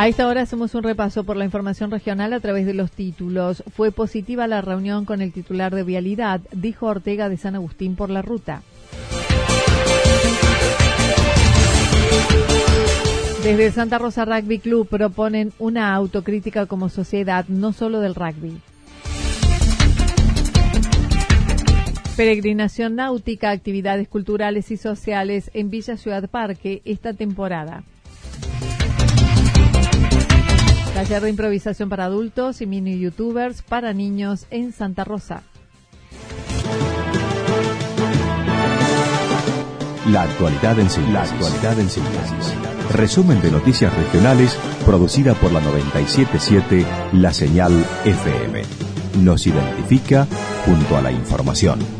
A esta hora hacemos un repaso por la información regional a través de los títulos. Fue positiva la reunión con el titular de Vialidad, dijo Ortega de San Agustín por la ruta. Desde Santa Rosa Rugby Club proponen una autocrítica como sociedad, no solo del rugby. Peregrinación náutica, actividades culturales y sociales en Villa Ciudad Parque esta temporada. Taller de improvisación para adultos y mini youtubers para niños en Santa Rosa. La actualidad en síntesis. La actualidad en síntesis. Resumen de noticias regionales producida por la 977 La Señal FM. Nos identifica junto a la información.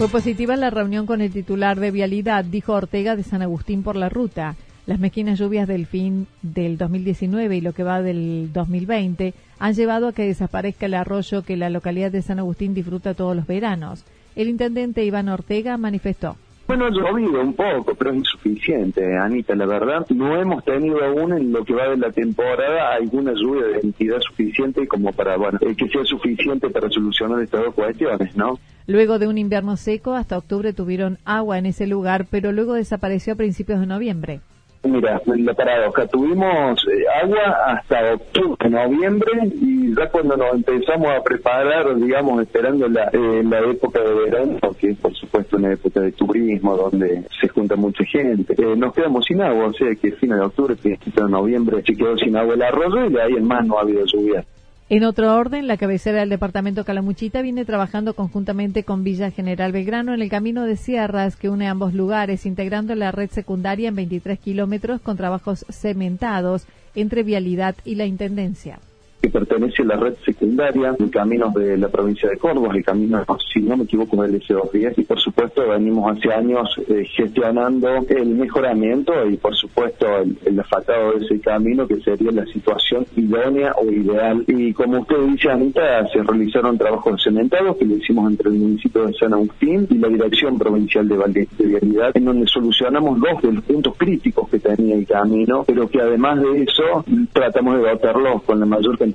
Fue positiva la reunión con el titular de Vialidad, dijo Ortega de San Agustín por la ruta. Las mezquinas lluvias del fin del 2019 y lo que va del 2020 han llevado a que desaparezca el arroyo que la localidad de San Agustín disfruta todos los veranos. El intendente Iván Ortega manifestó. Bueno, ha llovido un poco, pero es insuficiente, Anita, la verdad. No hemos tenido aún en lo que va de la temporada alguna lluvia de entidad suficiente como para, bueno, eh, que sea suficiente para solucionar estas dos cuestiones, ¿no? Luego de un invierno seco, hasta octubre tuvieron agua en ese lugar, pero luego desapareció a principios de noviembre. Mira, la paradoja, tuvimos eh, agua hasta octubre, noviembre y ya cuando nos empezamos a preparar, digamos, esperando la, eh, la época de verano, que es por supuesto una época de turismo donde se junta mucha gente, eh, nos quedamos sin agua, o sea que fin de octubre, principio de noviembre se quedó sin agua el arroyo y de ahí en más no ha habido lluvia. En otro orden, la cabecera del departamento Calamuchita viene trabajando conjuntamente con Villa General Belgrano en el camino de sierras que une ambos lugares, integrando la red secundaria en 23 kilómetros con trabajos cementados entre Vialidad y la Intendencia que pertenece a la red secundaria de caminos de la provincia de Córdoba, el camino, si no me equivoco, del S210, y por supuesto venimos hace años eh, gestionando el mejoramiento y por supuesto el, el asfaltado de ese camino, que sería la situación idónea o ideal. Y como usted dice, Anita, se realizaron trabajos cementados que lo hicimos entre el municipio de San Agustín y la Dirección Provincial de Vialidad, en donde solucionamos dos de los puntos críticos que tenía el camino, pero que además de eso tratamos de dotarlos con la mayor cantidad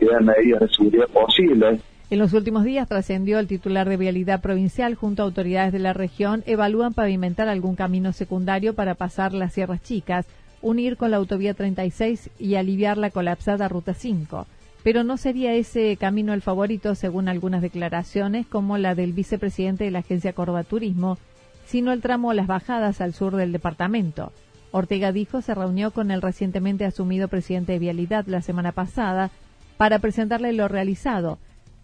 posibles. En los últimos días trascendió el titular de Vialidad Provincial junto a autoridades de la región evalúan pavimentar algún camino secundario para pasar las Sierras Chicas, unir con la autovía 36 y aliviar la colapsada Ruta 5. Pero no sería ese camino el favorito según algunas declaraciones como la del vicepresidente de la agencia Corva Turismo, sino el tramo Las Bajadas al sur del departamento. Ortega dijo se reunió con el recientemente asumido presidente de Vialidad la semana pasada para presentarle lo realizado,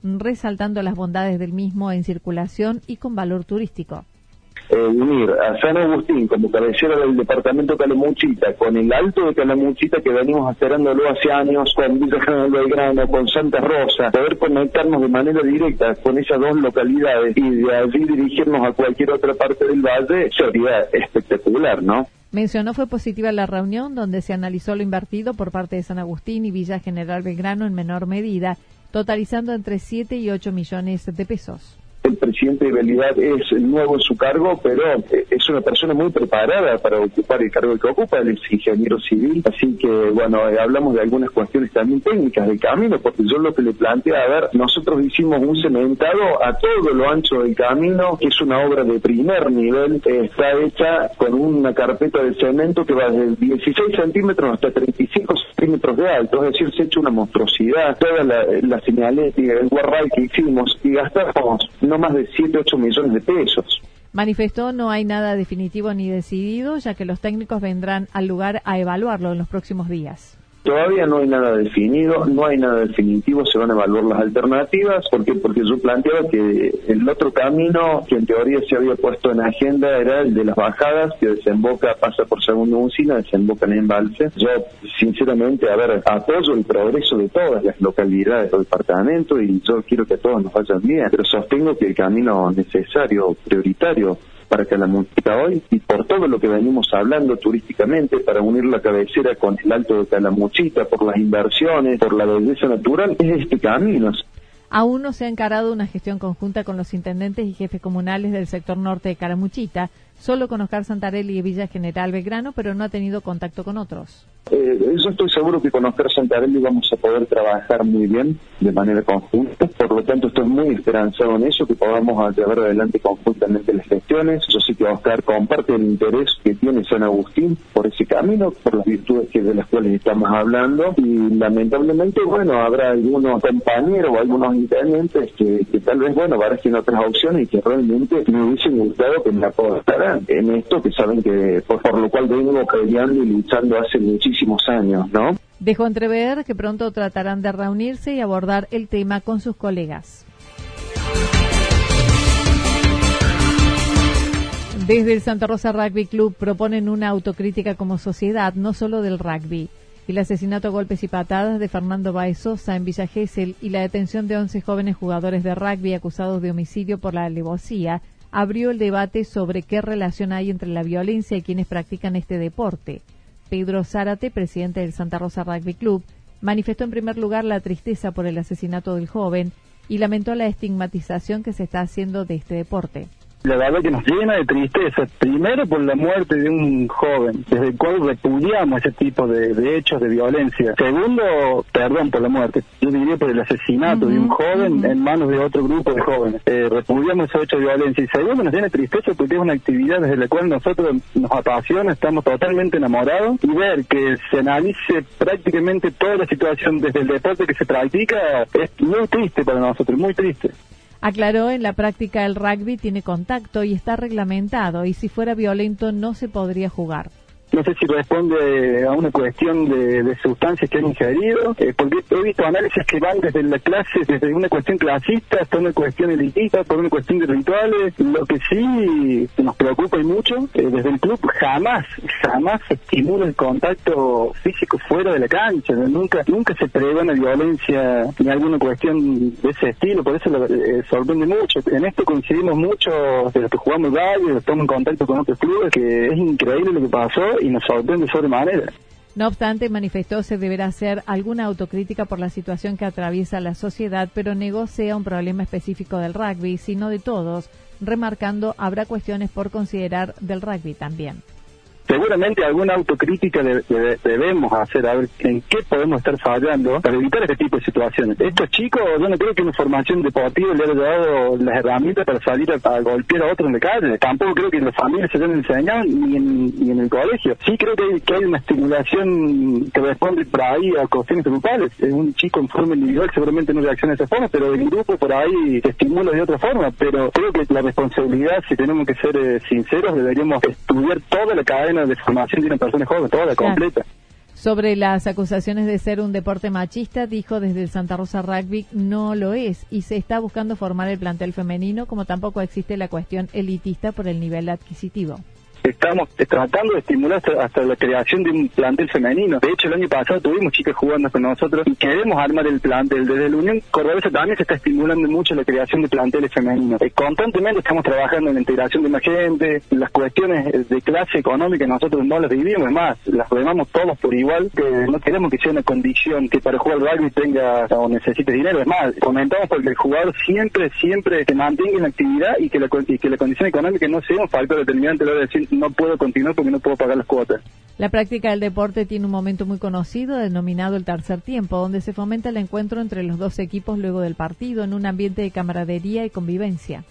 resaltando las bondades del mismo en circulación y con valor turístico. Eh, unir a San Agustín como cabecera del departamento Calamuchita con el Alto de Calamuchita que venimos esperándolo hace años, con Villa General Belgrano, con Santa Rosa, poder conectarnos de manera directa con esas dos localidades y de allí dirigirnos a cualquier otra parte del valle sería espectacular, ¿no? Mencionó fue positiva la reunión donde se analizó lo invertido por parte de San Agustín y Villa General Belgrano en menor medida, totalizando entre 7 y 8 millones de pesos. El presidente de Vialidad es nuevo en su cargo, pero eh, es una persona muy preparada para ocupar el cargo que ocupa, él es ingeniero civil, así que bueno, eh, hablamos de algunas cuestiones también técnicas del camino, porque yo lo que le planteé, a ver, nosotros hicimos un cementado a todo lo ancho del camino, que es una obra de primer nivel, está hecha con una carpeta de cemento que va desde 16 centímetros hasta 35 centímetros de alto, es decir, se ha hecho una monstruosidad, toda la, la señalética, el guarral que hicimos, y gastamos no más de 7, 8 millones de pesos. Manifestó no hay nada definitivo ni decidido, ya que los técnicos vendrán al lugar a evaluarlo en los próximos días. Todavía no hay nada definido, no hay nada definitivo, se van a evaluar las alternativas, porque porque yo planteaba que el otro camino que en teoría se había puesto en agenda era el de las bajadas, que desemboca, pasa por segundo usina, desemboca en embalse. Yo, sinceramente, a ver, apoyo el progreso de todas las localidades del departamento y yo quiero que todos nos vayan bien, pero sostengo que el camino necesario, prioritario, para Calamuchita hoy y por todo lo que venimos hablando turísticamente para unir la cabecera con el Alto de Calamuchita, por las inversiones, por la belleza natural, es este camino. Aún no se ha encarado una gestión conjunta con los intendentes y jefes comunales del sector norte de Calamuchita, solo con Oscar Santarelli y Villa General Belgrano, pero no ha tenido contacto con otros. Eh, yo estoy seguro que con Oscar Santarelli vamos a poder trabajar muy bien de manera conjunta, por lo tanto estoy muy esperanzado en eso, que podamos llevar adelante conjuntamente las gestiones. Yo sé que Oscar comparte el interés que tiene San Agustín por ese camino, por las virtudes que de las cuales estamos hablando y lamentablemente, bueno, habrá algunos compañeros o algunos intendentes que, tal vez, bueno, barajen otras opciones y que realmente me hubiesen gustado que me aportaran en esto que saben que por, lo cual vengo peleando y luchando hace muchísimos años, ¿no? Dejó entrever que pronto tratarán de reunirse y abordar el tema con sus colegas. Desde el Santa Rosa Rugby Club proponen una autocrítica como sociedad, no solo del rugby. El asesinato a golpes y patadas de Fernando Baez Sosa en Villa Gesell y la detención de 11 jóvenes jugadores de rugby acusados de homicidio por la alevosía abrió el debate sobre qué relación hay entre la violencia y quienes practican este deporte. Pedro Zárate, presidente del Santa Rosa Rugby Club, manifestó en primer lugar la tristeza por el asesinato del joven y lamentó la estigmatización que se está haciendo de este deporte la verdad que nos llena de tristeza, primero por la muerte de un joven, desde el cual repudiamos ese tipo de, hechos de violencia. Segundo, perdón por la muerte, yo diría por el asesinato de un joven en manos de otro grupo de jóvenes. Eh, repudiamos ese hecho de violencia. Y segundo, nos llena de tristeza porque es una actividad desde la cual nosotros nos apasiona, estamos totalmente enamorados y ver que se analice prácticamente toda la situación desde el deporte que se practica es muy triste para nosotros, muy triste. Aclaró, en la práctica el rugby tiene contacto y está reglamentado y si fuera violento no se podría jugar no sé si responde a una cuestión de, sustancias que han ingerido, eh, porque he visto análisis que van desde la clase, desde una cuestión clasista hasta una cuestión elitista, por una cuestión de rituales. Lo que sí nos preocupa y mucho, eh, desde el club jamás, jamás se estimula el contacto físico fuera de la cancha, nunca nunca se prevé una violencia ni alguna cuestión de ese estilo, por eso lo, eh, sorprende mucho. En esto coincidimos mucho de los que jugamos rugby, estamos en contacto con otros clubes, que es increíble lo que pasó y nos sorprende sobremanera. No obstante, manifestó se deberá hacer alguna autocrítica por la situación que atraviesa la sociedad, pero negó sea un problema específico del rugby, sino de todos, remarcando habrá cuestiones por considerar del rugby también seguramente alguna autocrítica debemos hacer, a ver en qué podemos estar fallando para evitar este tipo de situaciones. Estos chicos, yo no creo que una formación deportiva le haya dado las herramientas para salir a, golpear a otros en la calle. Tampoco creo que las familias se hayan enseñado ni en, ni en el colegio. Sí creo que hay, que hay una estimulación que responde por ahí a cuestiones grupales. Un chico en forma individual seguramente no reacciona de esa forma, pero el grupo por ahí se estimula de otra forma. Pero creo que la responsabilidad, si tenemos que ser eh, sinceros, deberíamos estudiar toda la cadena de formación de una persona joven, toda completa. Sobre las acusaciones de ser un deporte machista, dijo desde el Santa Rosa Rugby, no lo es y se está buscando formar el plantel femenino, como tampoco existe la cuestión elitista por el nivel adquisitivo estamos tratando de estimular hasta, la creación de un plantel femenino. De hecho, el año pasado tuvimos chicas jugando con nosotros y queremos armar el plantel. Desde la Unión Cordobesa también se está estimulando mucho la creación de planteles femeninos. Eh, constantemente estamos trabajando en la integración de más gente, las cuestiones de clase económica nosotros no las vivimos, más, las vemos todos por igual, que no queremos que sea una condición que para jugar rugby tenga o necesite dinero, es más, comentamos porque el jugador siempre, siempre se mantenga en actividad y que la, que la condición económica no sea un factor determinante a la hora de decir no puedo continuar porque no puedo pagar las cuotas. La práctica del deporte tiene un momento muy conocido denominado el tercer tiempo, donde se fomenta el encuentro entre los dos equipos luego del partido en un ambiente de camaradería y convivencia.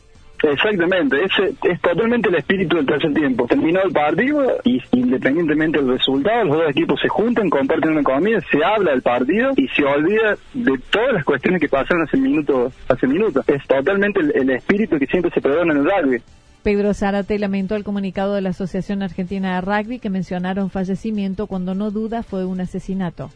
Exactamente, ese es totalmente el espíritu del tercer tiempo. Terminó el partido y independientemente del resultado, los dos equipos se juntan, comparten una comida, se habla del partido y se olvida de todas las cuestiones que pasaron hace minutos. Hace minutos. Es totalmente el, el espíritu que siempre se perdona en el rugby. Pedro Zárate lamentó el comunicado de la Asociación Argentina de Rugby que mencionaron fallecimiento cuando no duda fue un asesinato.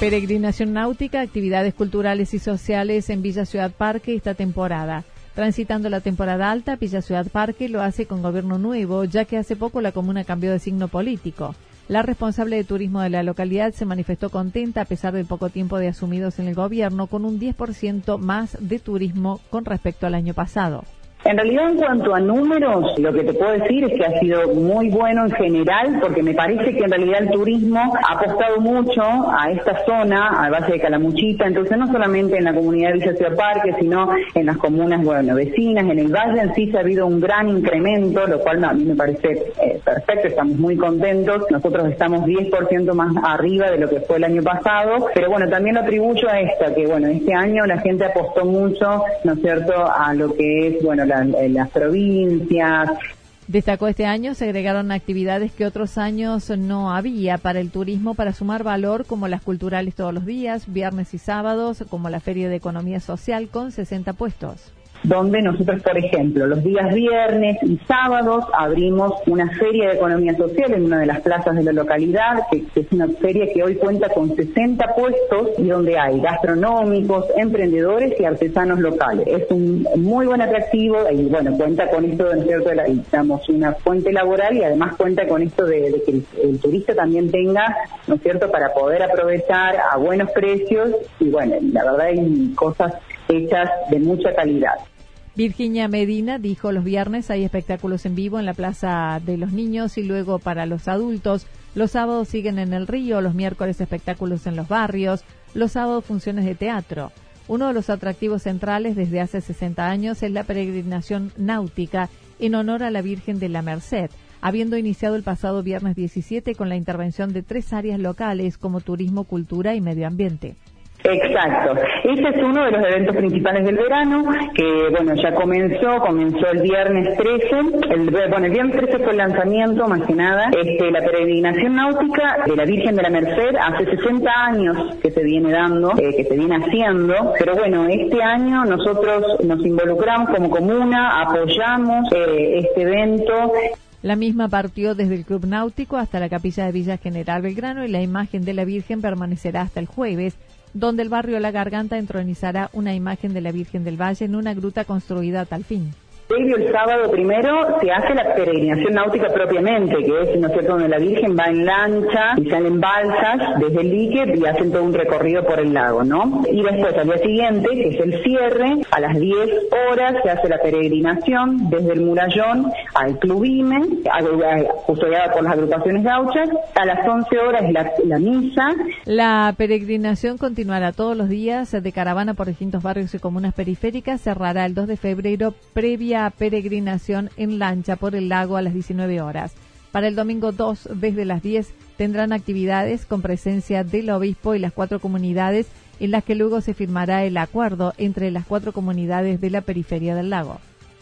Peregrinación náutica, actividades culturales y sociales en Villa Ciudad Parque esta temporada. Transitando la temporada alta, Villa Ciudad Parque lo hace con gobierno nuevo, ya que hace poco la comuna cambió de signo político. La responsable de turismo de la localidad se manifestó contenta a pesar del poco tiempo de asumidos en el gobierno, con un 10% más de turismo con respecto al año pasado. En realidad, en cuanto a números, lo que te puedo decir es que ha sido muy bueno en general, porque me parece que en realidad el turismo ha apostado mucho a esta zona, al Valle de Calamuchita, entonces no solamente en la comunidad de Villa Ciudad Parque, sino en las comunas, bueno, vecinas, en el valle en sí se ha habido un gran incremento, lo cual a mí me parece eh, perfecto, estamos muy contentos, nosotros estamos 10% más arriba de lo que fue el año pasado, pero bueno, también lo atribuyo a esto, que bueno, este año la gente apostó mucho, ¿no es cierto?, a lo que es, bueno, la en las provincias. Destacó este año, se agregaron actividades que otros años no había para el turismo para sumar valor, como las culturales todos los días, viernes y sábados, como la Feria de Economía Social con 60 puestos donde nosotros, por ejemplo, los días viernes y sábados abrimos una feria de economía social en una de las plazas de la localidad, que, es una feria que hoy cuenta con 60 puestos y donde hay gastronómicos, emprendedores y artesanos locales. Es un muy buen atractivo y bueno, cuenta con esto de, ¿cierto? digamos, una fuente laboral y además cuenta con esto de, de que el, el, turista también tenga, ¿no es cierto?, para poder aprovechar a buenos precios y bueno, la verdad hay cosas hechas de mucha calidad. Virginia Medina dijo los viernes hay espectáculos en vivo en la Plaza de los Niños y luego para los adultos. Los sábados siguen en el río, los miércoles espectáculos en los barrios, los sábados funciones de teatro. Uno de los atractivos centrales desde hace 60 años es la peregrinación náutica en honor a la Virgen de la Merced, habiendo iniciado el pasado viernes 17 con la intervención de tres áreas locales como turismo, cultura y medio ambiente. Exacto. Ese es uno de los eventos principales del verano, que bueno, ya comenzó, comenzó el viernes 13, el, bueno, el viernes 13 fue el lanzamiento, más que nada, este, la peregrinación náutica de la Virgen de la Merced, hace 60 años que se viene dando, eh, que se viene haciendo, pero bueno, este año nosotros nos involucramos como comuna, apoyamos eh, este evento, la misma partió desde el Club Náutico hasta la capilla de Villa General Belgrano y la imagen de la Virgen permanecerá hasta el jueves donde el barrio La Garganta entronizará una imagen de la Virgen del Valle en una gruta construida a tal fin. Previo el sábado primero se hace la peregrinación náutica propiamente, que es, ¿no cierto?, donde la Virgen va en lancha y salen balsas desde el dique y hacen todo un recorrido por el lago, ¿no? Y después, al día siguiente, que es el cierre, a las 10 horas se hace la peregrinación desde el Murallón al Club Imen, custodiada por las agrupaciones gauchas. A las 11 horas la, la misa. La peregrinación continuará todos los días de caravana por distintos barrios y comunas periféricas. Cerrará el 2 de febrero previa peregrinación en lancha por el lago a las 19 horas. Para el domingo 2, desde las 10, tendrán actividades con presencia del obispo y las cuatro comunidades en las que luego se firmará el acuerdo entre las cuatro comunidades de la periferia del lago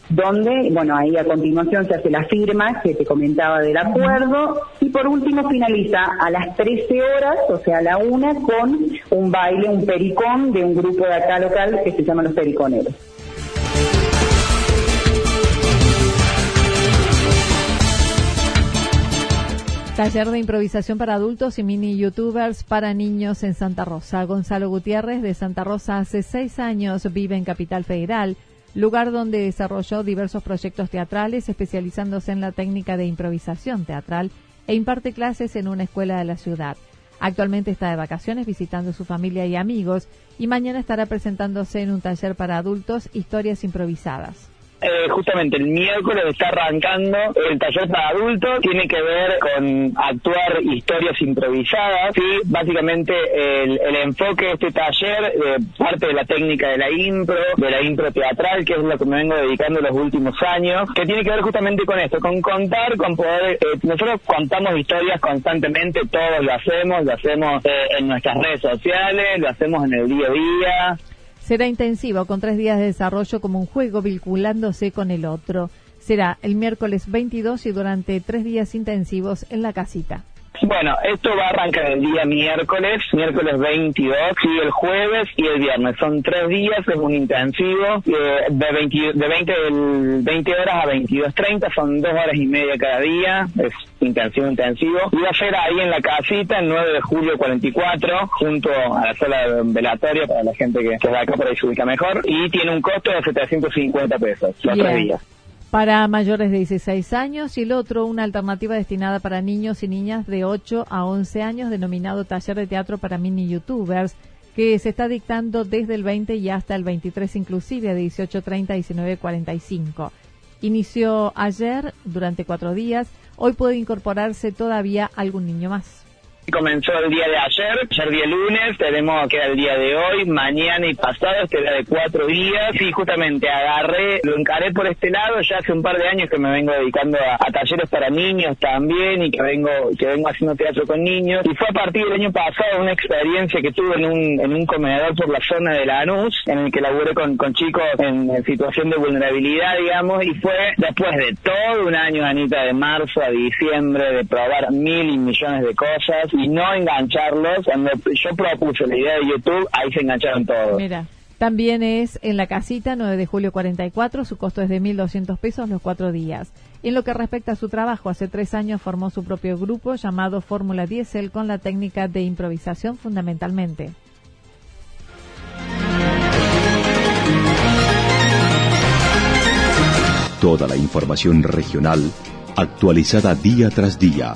donde, bueno, ahí a continuación se hace la firma que te comentaba del acuerdo y por último finaliza a las 13 horas, o sea, a la una, con un baile, un pericón de un grupo de acá local que se llama Los Periconeros. Taller de improvisación para adultos y mini youtubers para niños en Santa Rosa. Gonzalo Gutiérrez de Santa Rosa hace seis años vive en Capital Federal. lugar donde desarrolló diversos proyectos teatrales especializándose en la técnica de improvisación teatral e imparte clases en una escuela de la ciudad. Actualmente está de vacaciones visitando a su familia y amigos y mañana estará presentándose en un taller para adultos Historias improvisadas. Eh, justamente el miércoles está arrancando el taller para adultos, tiene que ver con actuar historias improvisadas, y básicamente el, enfoque de este taller, eh, parte de la técnica de la impro, de la impro teatral, que es lo que me vengo dedicando los últimos años, que tiene que ver justamente con esto, con contar, con poder, eh, nosotros contamos historias constantemente, todos lo hacemos, lo hacemos en nuestras redes sociales, lo hacemos en el día a día, Será intensivo con tres días de desarrollo como un juego vinculándose con el otro. Será el miércoles 22 y durante tres días intensivos en la casita. Bueno, esto va a arrancar el día miércoles, miércoles 22, y el jueves y el viernes. Son tres días, es un intensivo eh, de, 20, de 20, 20 horas a 22.30, son dos horas y media cada día, es intensivo, intensivo. Y va a ser ahí en la casita, el 9 de julio 44, junto a la sala de velatoria para la gente que, que va acá por ahí se ubica mejor, y tiene un costo de 750 pesos, los tres días para mayores de 16 años y el otro una alternativa destinada para niños y niñas de 8 a 11 años denominado Taller de Teatro para Mini Youtubers que se está dictando desde el 20 y hasta el 23 inclusive a 18.30 a 19.45. Inició ayer durante cuatro días, hoy puede incorporarse todavía algún niño más. Comenzó el día de ayer, ayer día lunes, tenemos que era el día de hoy, mañana y pasado, este era de cuatro días y justamente agarré, lo encaré por este lado, ya hace un par de años que me vengo dedicando a, talleres para niños también y que vengo, que vengo haciendo teatro con niños y fue a partir del año pasado una experiencia que tuve en un, en un comedor por la zona de Lanús, en el que laburé con, con chicos en, situación de vulnerabilidad, digamos, y fue después de todo un año, Anita, de marzo a diciembre, de probar mil y millones de cosas, y no engancharlos. Cuando yo propuse la idea de YouTube, ahí se engancharon todos. Mira. También es en la casita 9 de julio 44, su costo es de 1.200 pesos los cuatro días. En lo que respecta a su trabajo, hace tres años formó su propio grupo llamado Fórmula Diesel con la técnica de improvisación fundamentalmente. Toda la información regional actualizada día tras día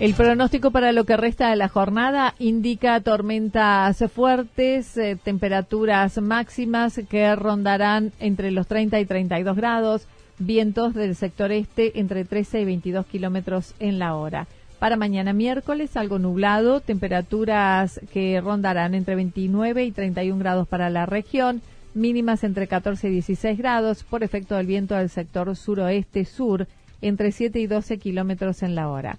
El pronóstico para lo que resta de la jornada indica tormentas fuertes, eh, temperaturas máximas que rondarán entre los 30 y 32 grados, vientos del sector este entre 13 y 22 kilómetros en la hora. Para mañana miércoles, algo nublado, temperaturas que rondarán entre 29 y 31 grados para la región, mínimas entre 14 y 16 grados por efecto del viento del sector suroeste-sur entre 7 y 12 kilómetros en la hora.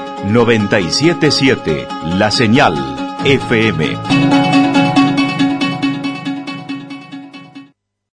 977 La Señal FM.